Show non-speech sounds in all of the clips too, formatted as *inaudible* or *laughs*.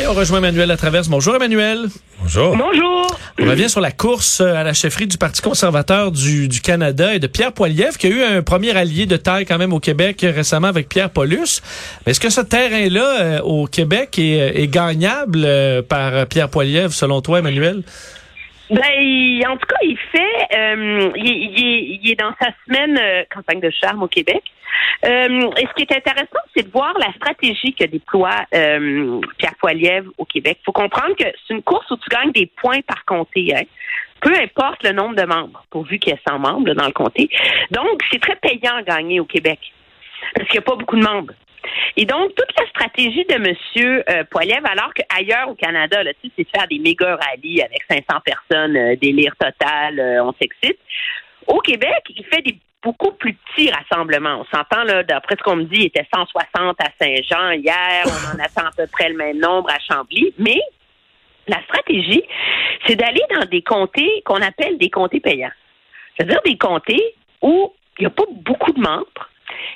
Et on rejoint Emmanuel Latraverse. Bonjour Emmanuel. Bonjour. Bonjour. On revient sur la course à la chefferie du Parti conservateur du, du Canada et de Pierre Poilievre, qui a eu un premier allié de taille quand même au Québec récemment avec Pierre Paulus. Mais est-ce que ce terrain-là euh, au Québec est, est gagnable euh, par Pierre Poilievre, selon toi, Emmanuel? Ben, il- en tout cas, il fait, euh, il, il est, il est dans sa semaine euh, campagne de charme au Québec. Euh, et ce qui est intéressant, c'est de voir la stratégie que déploie euh, Pierre Poilievre au Québec. Il faut comprendre que c'est une course où tu gagnes des points par comté. Hein. Peu importe le nombre de membres, pourvu qu'il y ait 100 membres là, dans le comté. Donc, c'est très payant à gagner au Québec parce qu'il n'y a pas beaucoup de membres. Et donc, toute la stratégie de M. Euh, alors qu'ailleurs au Canada, là, c'est de faire des méga rallyes avec 500 personnes, euh, délire total, euh, on s'excite. Au Québec, il fait des beaucoup plus petits rassemblements. On s'entend, là, d'après ce qu'on me dit, il était 160 à Saint-Jean hier, on en attend à peu près le même nombre à Chambly, mais la stratégie, c'est d'aller dans des comtés qu'on appelle des comtés payants. C'est-à-dire des comtés où il n'y a pas beaucoup de membres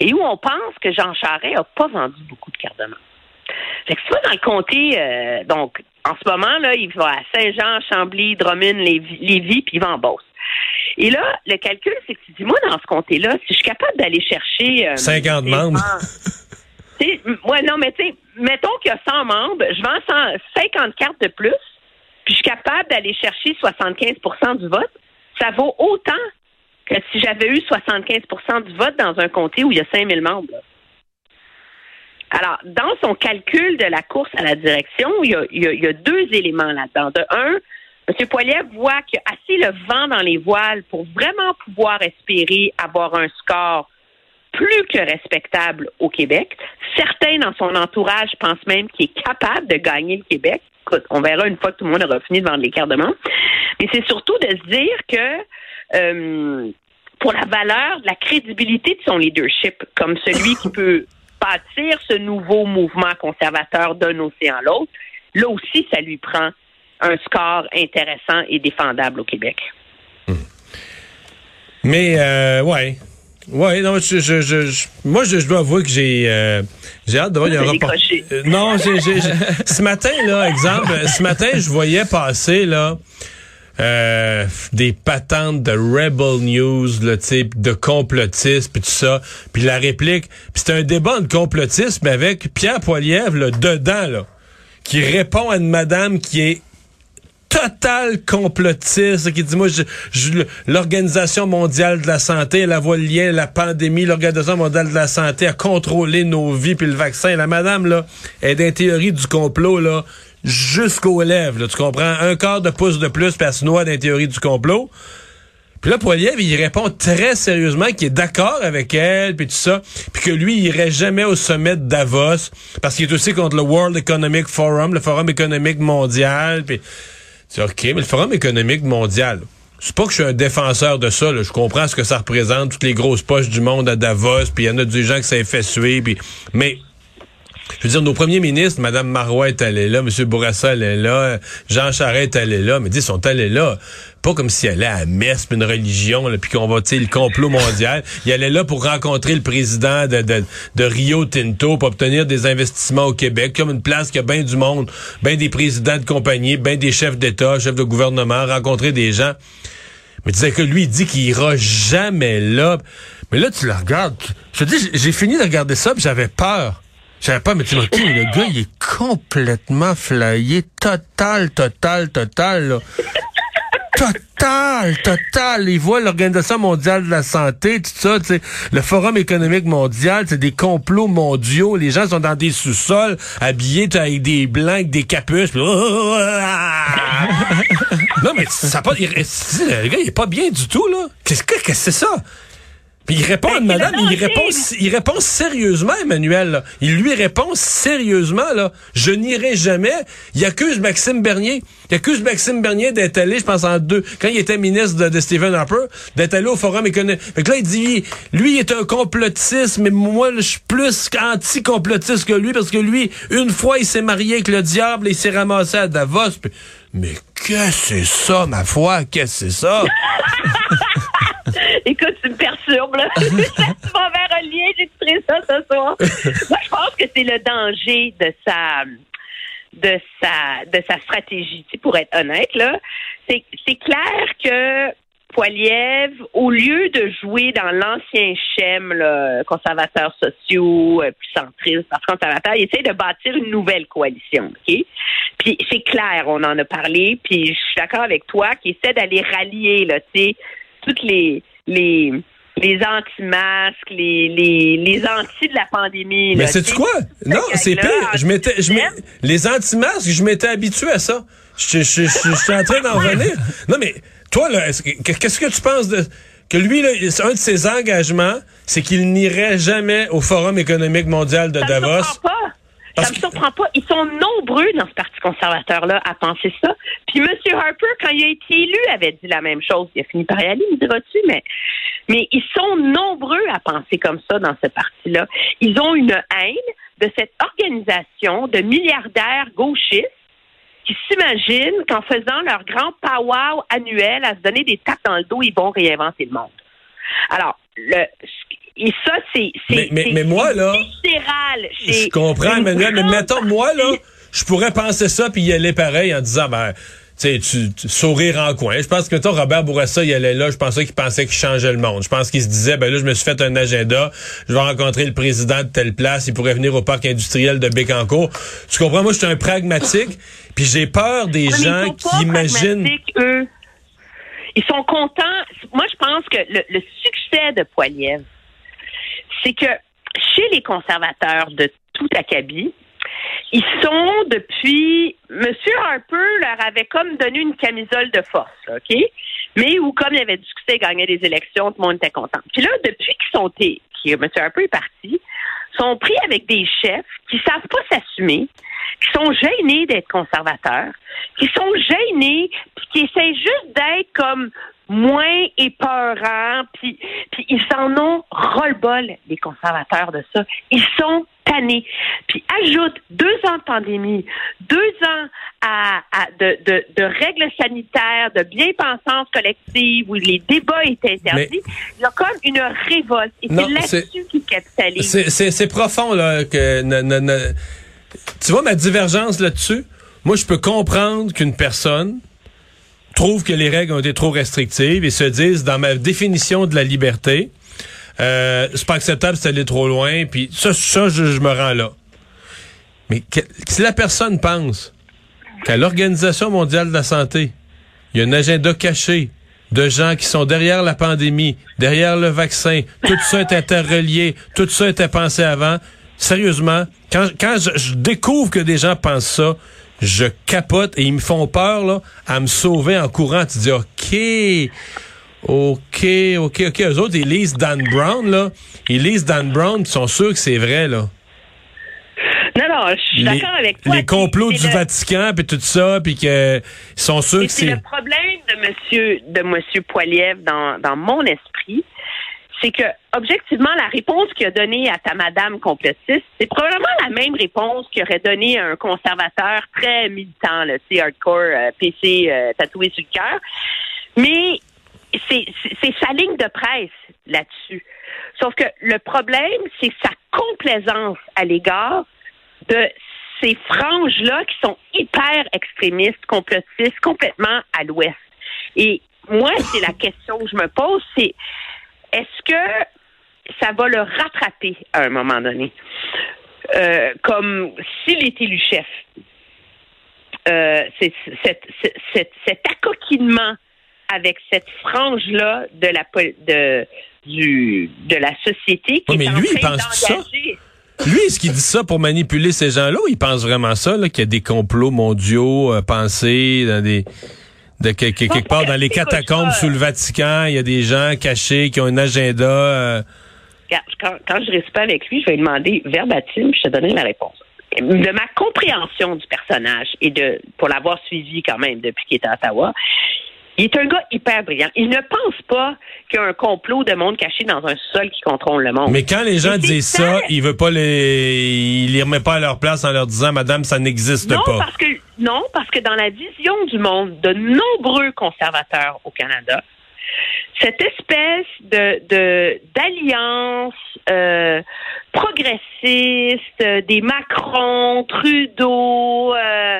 et où on pense que Jean Charest n'a pas vendu beaucoup de cartes de membres. Fait que tu vas dans le comté, euh, donc en ce moment, là, il va à Saint-Jean, Chambly, Drummond, Lévis, Lévis, puis il va en Beauce. Et là, le calcul, c'est que tu dis, moi, dans ce comté-là, si je suis capable d'aller chercher... euh, 50 des membres. ouais, non, mais tu sais, mettons qu'il y a 100 membres, je vends 100 50 cartes de plus, puis je suis capable d'aller chercher 75% du vote, ça vaut autant que si j'avais eu 75% du vote dans un comté où il y a 5000 membres. Alors, dans son calcul de la course à la direction, il y a, deux éléments là-dedans. De un, M. Poiliev voit qu'il y a assez le vent dans les voiles pour vraiment pouvoir espérer avoir un score plus que respectable au Québec. Certains dans son entourage pensent même qu'il est capable de gagner le Québec. On verra une fois que tout le monde aura fini de vendre les de membres. Mais c'est surtout de se dire que euh, pour la valeur, la crédibilité de son leadership, comme celui qui peut *laughs* bâtir ce nouveau mouvement conservateur d'un océan à l'autre, là aussi, ça lui prend un score intéressant et défendable au Québec. Mais, euh, ouais. Ouais, non, je, je, je, je- moi, je, dois avouer que j'ai, euh, j'ai hâte de voir un rapport. Euh, non, j'ai- *laughs* ce matin, là, exemple, ce matin, je voyais passer, là, euh, des patentes de Rebel News, le type de complotisme puis tout ça, puis la réplique, puis c'était un débat de complotisme avec Pierre Poilievre là, dedans là, qui répond à une madame qui est total complotiste qui dit moi je, je- l'organisation mondiale de la santé elle voit le lien la pandémie l'organisation mondiale de la santé a contrôlé nos vies puis le vaccin. La madame là est d'un théorie du complot là jusqu'aux lèvres là, tu comprends? Un quart de pouce de plus puis elle se noie dans les théories du complot. Puis là, Poiliev, il répond très sérieusement qu'il est d'accord avec elle, puis tout ça, puis que lui, il irait jamais au sommet de Davos, parce qu'il est aussi contre le World Economic Forum, le Forum économique mondial, puis c'est OK, mais le Forum économique mondial, c'est pas que je suis un défenseur de ça, je comprends ce que ça représente, toutes les grosses poches du monde à Davos, puis il y en a des gens qui s'est fait suer, puis... mais je veux dire, nos premiers ministres, Mme Marois est allée là, M. Bourassa est là, Jean Charest est allé là, mais dis, ils sont allés là. Pas comme s'ils allaient à la messe, puis une religion, là, puis qu'on va, tu sais, le complot mondial. *laughs* Ils allaient là pour rencontrer le président de, de, de Rio Tinto, pour obtenir des investissements au Québec, comme une place qui a bien du monde, bien des présidents de compagnie, bien des chefs d'État, chefs de gouvernement, rencontrer des gens. Mais tu sais que lui, il dit qu'il ira jamais là. Mais là, tu le regardes. Je te dis, j'ai- j'ai fini de regarder ça, puis j'avais peur. J'avais pas, mais tu OK, le gars, il est complètement flyé. Total, total, total, là. total, total. Ils voient l'Organisation mondiale de la santé, tout ça, tu sais, le Forum économique mondial, c'est des complots mondiaux. Les gens sont dans des sous-sols, habillés avec des blancs, des capuches. *laughs* non, mais ça pas... il- le gars, il est pas bien du tout, là. Qu'est-ce que qu'est-ce que c'est ça? Puis il répond à une Ben, madame, il répond, il répond sérieusement, Emmanuel. là. Il lui répond sérieusement, là. Je n'irai jamais. Il accuse Maxime Bernier. Il accuse Maxime Bernier d'être allé, je pense, en deux, quand il était ministre de, de Stephen Harper, d'être allé au Forum économique. Fait que là, il dit, lui, il est un complotiste, mais moi, je suis plus anti-complotiste que lui, parce que lui, une fois, il s'est marié avec le diable et il s'est ramassé à Davos. Puis, mais qu'est-ce que c'est ça, ma foi? Qu'est-ce que c'est ça? *laughs* *laughs* Écoute, tu me perturbes, là. tu m'en vers un lien, j'écouterai ça ce soir. *laughs* Moi, je pense que c'est le danger de sa de sa de sa stratégie, tu sais, pour être honnête, là. C'est c'est clair que Poiliev, au lieu de jouer dans l'ancien schème, là, conservateurs sociaux, euh, plus centristes, parce conservateurs, il essaie de bâtir une nouvelle coalition, OK? Puis c'est clair, on en a parlé, puis je suis d'accord avec toi, qui essaie d'aller rallier, là, tu sais, toutes les les les anti-masques, les, les, les anti de la pandémie. Mais c'est quoi? Non, c'est pire. Je m'étais, je les anti-masques, je m'étais habitué à ça. Je, je, je, suis en train d'en revenir. Non, mais toi, là, est-ce que- qu'est-ce que tu penses de que lui, là, un de ses engagements, c'est qu'il n'irait jamais au Forum économique mondial de Ça me Davos? surprend pas. Parce ça me surprend pas. Ils sont nombreux dans ce Parti conservateur-là à penser ça. Puis M. Harper, quand il a été élu, avait dit la même chose. Il a fini par y aller, me diras-tu, mais, mais ils sont nombreux à penser comme ça dans ce parti-là. Ils ont une haine de cette organisation de milliardaires gauchistes qui s'imaginent qu'en faisant leur grand pow-wow annuel à se donner des tapes dans le dos, ils vont réinventer le monde. Alors, le, et ça, c'est. Mais- mais- c'est- mais moi, là, viscéral Je comprends, Emmanuel, mais mettons, moi, là, je pourrais penser ça puis y aller pareil en disant, ben, tu tu, sourire en coin. Je pense que, mettons, Robert Bourassa, il allait là, je pensais qu'il pensait qu'il changeait le monde. Je pense qu'il se disait, ben là, je me suis fait un agenda, je vais rencontrer le président de telle place, il pourrait venir au parc industriel de Bécancourt. Tu comprends? Moi, je suis un pragmatique, puis j'ai peur des mais gens qui imaginent... eux. Ils sont contents. Moi, je pense que le, le succès de Poiliev, c'est que chez les conservateurs de tout acabit, ils sont depuis. Monsieur Harper leur avait comme donné une camisole de force, OK? Mais où, comme il avait du succès, il des élections, tout le monde était content. Puis là, depuis qu'ils sont. que M. Harper est parti, sont pris avec des chefs qui savent pas s'assumer, qui sont gênés d'être conservateurs, qui sont gênés, puis qui essaient juste d'être comme moins épeurants, puis, puis ils s'en ont ras-le-bol, les conservateurs de ça. Ils sont tannés. Puis ajoute deux ans de pandémie, deux ans à, à- de, de, de règles sanitaires, de bien-pensance collective, où les débats étaient interdits. Il y a comme une révolte. Et c'est là-dessus qu'ils capitalisent. C'est- profond, là, que... ne- ne- ne- Tu vois ma divergence là-dessus? Moi, je peux comprendre qu'une personne trouve que les règles ont été trop restrictives et se disent, dans ma définition de la liberté, euh, c'est pas acceptable, c'est aller trop loin, puis ça, ça je, me rends là. Mais si la personne pense qu'à l'Organisation mondiale de la santé, il y a un agenda caché de gens qui sont derrière la pandémie, derrière le vaccin, tout ça est interrelié, tout ça était pensé avant. Sérieusement, quand, quand je, je découvre que des gens pensent ça, je capote et ils me font peur là, à me sauver en courant. Tu dis, OK, OK, OK, OK. Eux autres, ils lisent Dan Brown, là. Ils lisent Dan Brown, ils sont sûrs que c'est vrai, là. Non, non, je suis d'accord avec toi. les complots du le- Vatican, puis tout ça, puis que ils sont sûrs Et que c'est c'est... le problème de Monsieur de Monsieur Poiliev dans, dans mon esprit, c'est que objectivement la réponse qu'il a donnée à ta madame complotiste, c'est probablement la même réponse qu'il aurait donnée à un conservateur très militant, là, tu sais, hardcore, euh, PC euh, tatoué sur le cœur. Mais c'est sa ligne de presse là-dessus. Sauf que le problème, c'est sa complaisance à l'égard de ces franges-là qui sont hyper extrémistes, complotistes, complètement à l'ouest. Et moi, c'est la question que je me pose, c'est est-ce que ça va le rattraper à un moment donné? Euh, comme s'il est élu chef. Euh, c'est- c'est- c'est- cet, accoquinement avec cette frange-là de la de du de la société qui mais est en lui, il train pense ça? Lui, est-ce qu'il dit ça pour manipuler ces gens-là ou il pense vraiment ça, là, qu'il y a des complots mondiaux euh, pensés dans des... De, que- que- quelque part dans les catacombes sous le Vatican, il y a des gens cachés qui ont un agenda. euh, quand, quand je reste pas avec lui, je vais lui demander verbatim, je te donnerai la réponse. De ma compréhension du personnage et de pour l'avoir suivi quand même depuis qu'il est à Ottawa, il est un gars hyper brillant. Il ne pense pas qu'il y a un complot de monde caché dans un sol qui contrôle le monde. Mais quand les gens disent ça, ça. il veut pas les, il les remet pas à leur place en leur disant, Madame, ça n'existe non, pas. parce que non, parce que dans la vision du monde de nombreux conservateurs au Canada, cette espèce de de- d'alliance euh, progressiste euh, des Macron, Trudeau, euh,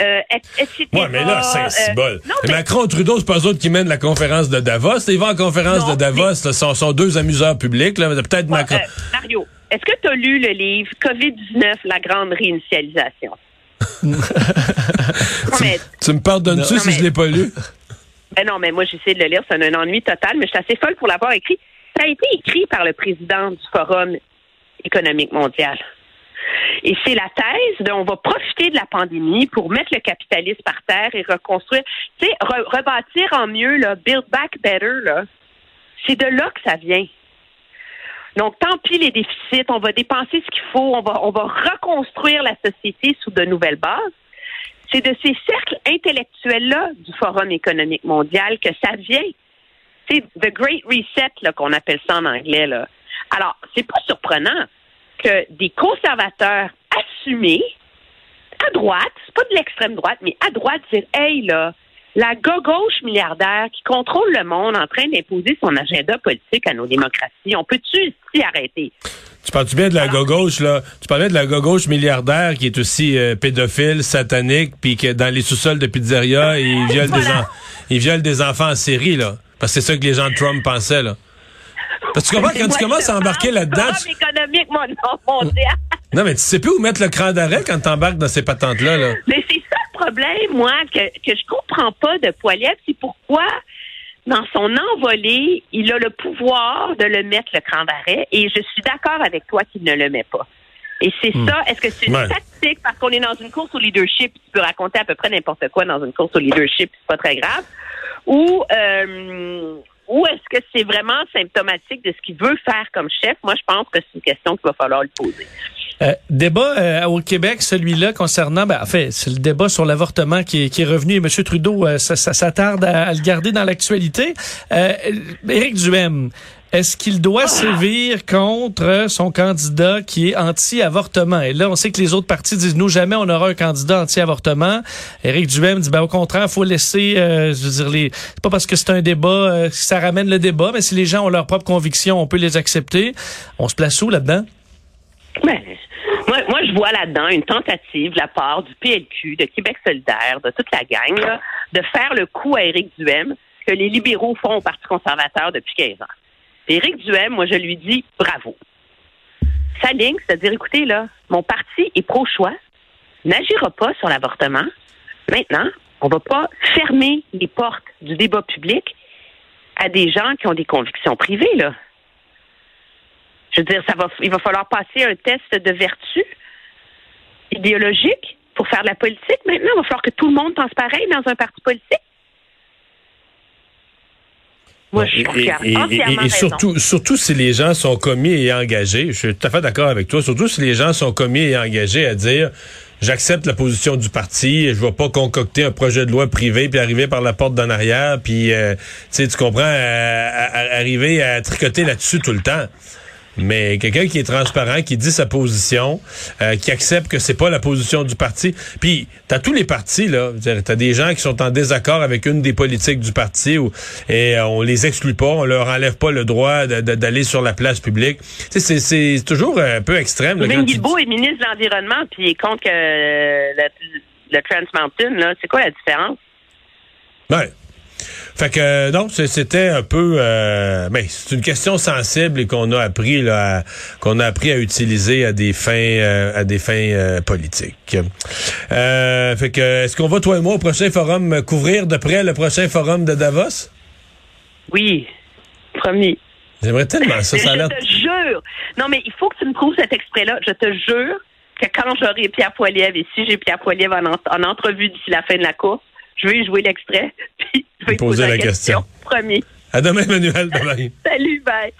euh, et- etc. Ouais, mais là, c'est un euh, non, mais- Macron, Trudeau, c'est pas eux autres qui mènent la conférence de Davos. Ils vont en conférence Non, de Davos, là, sont, sont deux amuseurs publics. Peut-être Ouais, Macron. Mario, est-ce que tu as lu le livre COVID-19, la grande réinitialisation? *laughs* Tu me pardonnes-tu Non, si mais- je l'ai pas lu? Ben non, mais moi, j'essaie de le lire. C'est un, un ennui total, mais je suis assez folle pour l'avoir écrit. Ça a été écrit par le président du Forum économique mondial. Et c'est la thèse de on va profiter de la pandémie pour mettre le capitalisme par terre et reconstruire, tu sais, re- rebâtir en mieux, là, build back better, là. C'est de là que ça vient. Donc, tant pis les déficits, on va dépenser ce qu'il faut, on va, on va reconstruire la société sous de nouvelles bases. C'est de ces cercles intellectuels-là du Forum économique mondial que ça vient. C'est the Great Reset, là, qu'on appelle ça en anglais, là. Alors, c'est pas surprenant que des conservateurs assumés, à droite, c'est pas de l'extrême droite, mais à droite, dire, hey, là, la gauche milliardaire qui contrôle le monde en train d'imposer son agenda politique à nos démocraties, on peut-tu s'y arrêter? Tu parles-tu bien de la gauche là? Tu parlais de la gauche milliardaire qui est aussi euh, pédophile, satanique, puis que dans les sous-sols de pizzeria, *laughs* il viole, des, Voilà. en- il viole des enfants en série, là. Parce que c'est ça que les gens de Trump pensaient, là. Parce que tu comprends, quand tu commences à embarquer là-dedans, tu- économique mon- *laughs* non, mais tu sais plus où mettre le cran d'arrêt quand t'embarques dans ces patentes-là, là. Mais c'est ça problème, moi, que, que je comprends pas de Poiliev, c'est pourquoi, dans son envolée, il a le pouvoir de le mettre le cran d'arrêt, et je suis d'accord avec toi qu'il ne le met pas. Et c'est ça, est-ce que c'est une Ouais. tactique? Parce qu'on est dans une course au leadership, tu peux raconter à peu près n'importe quoi dans une course au leadership, c'est pas très grave, ou euh, ou est-ce que c'est vraiment symptomatique de ce qu'il veut faire comme chef? Moi, je pense que c'est une question qu'il va falloir lui poser. Euh, débat euh, au Québec, celui-là concernant, ben, en fait, c'est le débat sur l'avortement qui est, qui est revenu et M. Trudeau euh, ça, ça s'attarde à, à le garder dans l'actualité. Euh, Éric Duhem, est-ce qu'il doit sévir contre son candidat qui est anti-avortement? Et là, on sait que les autres partis disent, nous, jamais on aura un candidat anti-avortement. Éric Duhem dit, ben, au contraire, faut laisser, euh, je veux dire, les, c'est pas parce que c'est un débat, euh, ça ramène le débat, mais si les gens ont leurs propres convictions, on peut les accepter. On se place où là-dedans? Ben, moi, moi, je vois là-dedans une tentative de la part du PLQ, de Québec solidaire, de toute la gang, là, de faire le coup à Éric Duhem que les libéraux font au Parti conservateur depuis 15 ans. Éric Duhem, moi, je lui dis bravo. Sa ligne, c'est-à-dire, écoutez, là, mon parti est pro-choix, n'agira pas sur l'avortement. Maintenant, on va pas fermer les portes du débat public à des gens qui ont des convictions privées, là. Je veux dire, ça va, il va falloir passer un test de vertu idéologique pour faire de la politique. Maintenant, il va falloir que tout le monde pense pareil dans un parti politique. Moi, je Et, a et- et- et surtout, surtout si les gens sont commis et engagés, je suis tout à fait d'accord avec toi, surtout si les gens sont commis et engagés à dire j'accepte la position du parti, je vais pas concocter un projet de loi privé puis arriver par la porte d'en arrière puis euh, tu comprends à- à- à- arriver à tricoter là-dessus tout le temps. Mais quelqu'un qui est transparent, qui dit sa position, euh, qui accepte que c'est pas la position du parti. Puis t'as tous les partis là, t'as des gens qui sont en désaccord avec une des politiques du parti ou et euh, on les exclut pas, on leur enlève pas le droit d'aller sur la place publique. C'est toujours un peu extrême. tu Guilbeault est ministre de l'Environnement, puis il est contre que le, le Trans Mountain, là. C'est quoi la différence? Ouais. Fait que non, c'est- c'était un peu, euh, ben, c'est une question sensible et qu'on a appris là, à- qu'on a appris à utiliser à des fins, euh, à des fins euh, politiques. Euh, fait que, est-ce qu'on va toi et moi au prochain forum euh, couvrir de près le prochain forum de Davos? Oui, promis. J'aimerais tellement ça, Mais ça a je te jure. Non, mais il faut que tu me trouves cet extrait-là. Je te jure que quand j'aurai Pierre Poilievre, et si j'ai Pierre Poilievre en, en- en entrevue d'ici la fin de la course, je vais jouer l'extrait, *laughs* puis Poser poser la question. Promis. À demain, Manuel. Bye bye. Salut, bye.